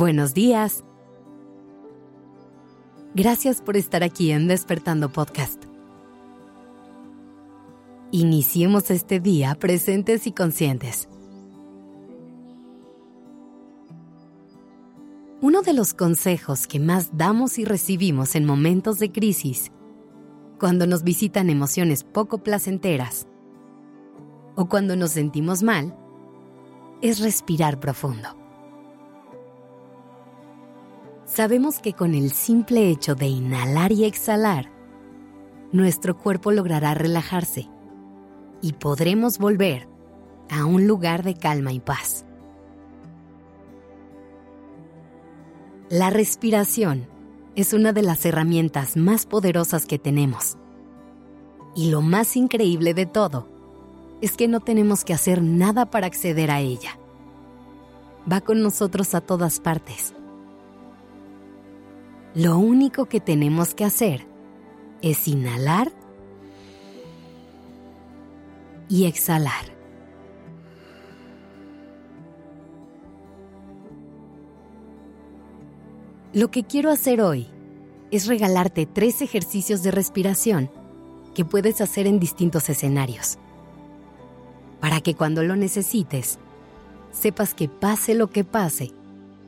Buenos días. Gracias por estar aquí en Despertando Podcast. Iniciemos este día presentes y conscientes. Uno de los consejos que más damos y recibimos en momentos de crisis, cuando nos visitan emociones poco placenteras o cuando nos sentimos mal, es respirar profundo. Sabemos que con el simple hecho de inhalar y exhalar, nuestro cuerpo logrará relajarse y podremos volver a un lugar de calma y paz. La respiración es una de las herramientas más poderosas que tenemos. Y lo más increíble de todo es que no tenemos que hacer nada para acceder a ella. Va con nosotros a todas partes. Lo único que tenemos que hacer es inhalar y exhalar. Lo que quiero hacer hoy es regalarte tres ejercicios de respiración que puedes hacer en distintos escenarios, para que cuando lo necesites, sepas que pase lo que pase,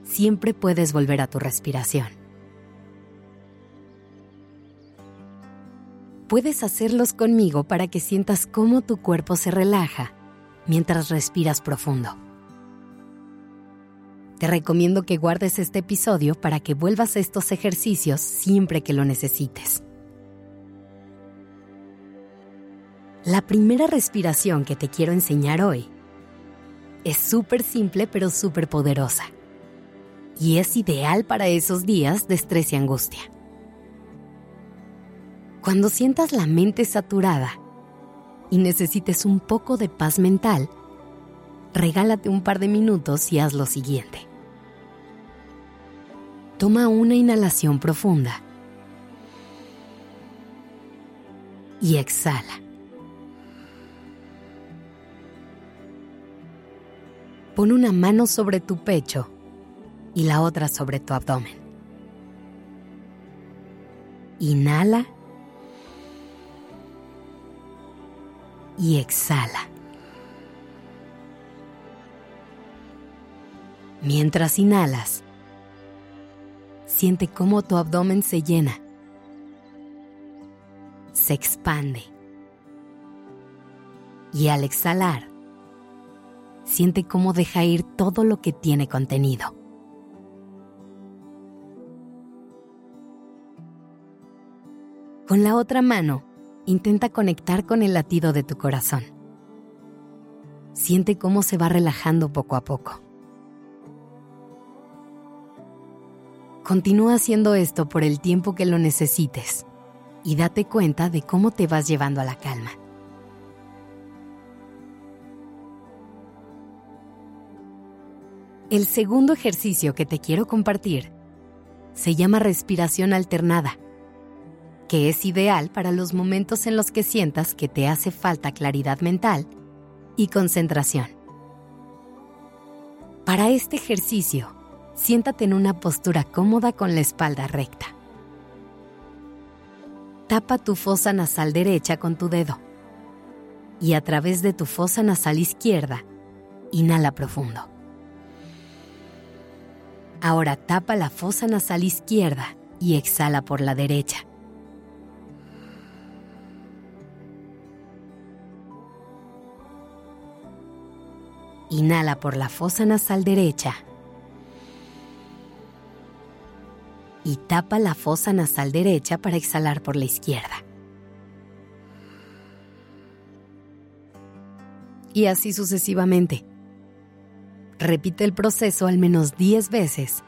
siempre puedes volver a tu respiración. Puedes hacerlos conmigo para que sientas cómo tu cuerpo se relaja mientras respiras profundo. Te recomiendo que guardes este episodio para que vuelvas a estos ejercicios siempre que lo necesites. La primera respiración que te quiero enseñar hoy es súper simple pero súper poderosa. Y es ideal para esos días de estrés y angustia. Cuando sientas la mente saturada y necesites un poco de paz mental, regálate un par de minutos y haz lo siguiente. Toma una inhalación profunda y exhala. Pon una mano sobre tu pecho y la otra sobre tu abdomen. Inhala y exhala. Mientras inhalas, siente cómo tu abdomen se llena, se expande. Y al exhalar, siente cómo deja ir todo lo que tiene contenido. Con la otra mano, intenta conectar con el latido de tu corazón. Siente cómo se va relajando poco a poco. Continúa haciendo esto por el tiempo que lo necesites y date cuenta de cómo te vas llevando a la calma. El segundo ejercicio que te quiero compartir se llama respiración alternada, que es ideal para los momentos en los que sientas que te hace falta claridad mental y concentración. Para este ejercicio, siéntate en una postura cómoda con la espalda recta. Tapa tu fosa nasal derecha con tu dedo y a través de tu fosa nasal izquierda, inhala profundo. Ahora tapa la fosa nasal izquierda y exhala por la derecha. Inhala por la fosa nasal derecha y tapa la fosa nasal derecha para exhalar por la izquierda. Y así sucesivamente. Repite el proceso al menos 10 veces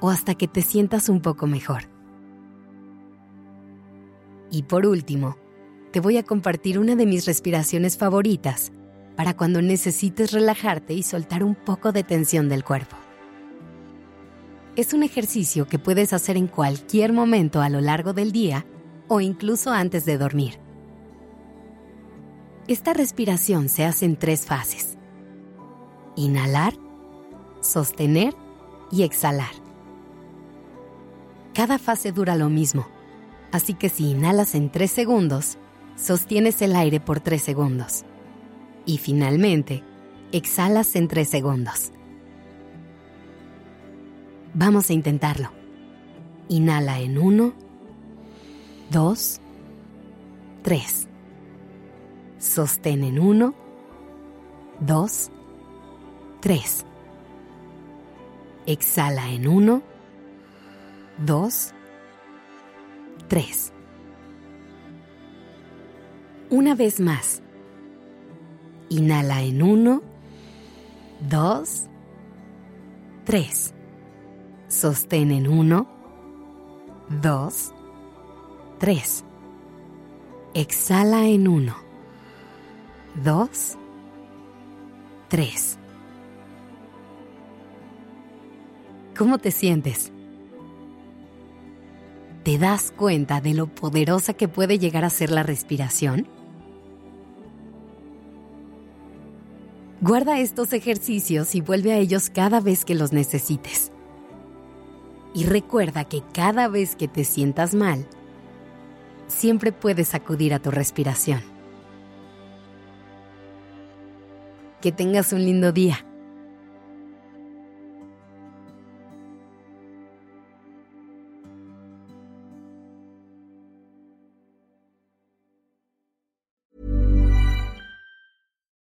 o hasta que te sientas un poco mejor. Y por último, te voy a compartir una de mis respiraciones favoritas para cuando necesites relajarte y soltar un poco de tensión del cuerpo. Es un ejercicio que puedes hacer en cualquier momento a lo largo del día o incluso antes de dormir. Esta respiración se hace en tres fases inhalar, sostener y exhalar. Cada fase dura lo mismo, así que si inhalas en 3 segundos, sostienes el aire por 3 segundos. Y finalmente, exhalas en 3 segundos. Vamos a intentarlo. Inhala en 1, 2, 3. Sostén en 1, 2, 3. Exhala en 1, 2, 3. Una vez más. Inhala en 1, 2, 3. Sostén en 1, 2, 3. Exhala en 1, 2, 3. ¿Cómo te sientes? ¿Te das cuenta de lo poderosa que puede llegar a ser la respiración? Guarda estos ejercicios y vuelve a ellos cada vez que los necesites. Y recuerda que cada vez que te sientas mal, siempre puedes acudir a tu respiración. Que tengas un lindo día.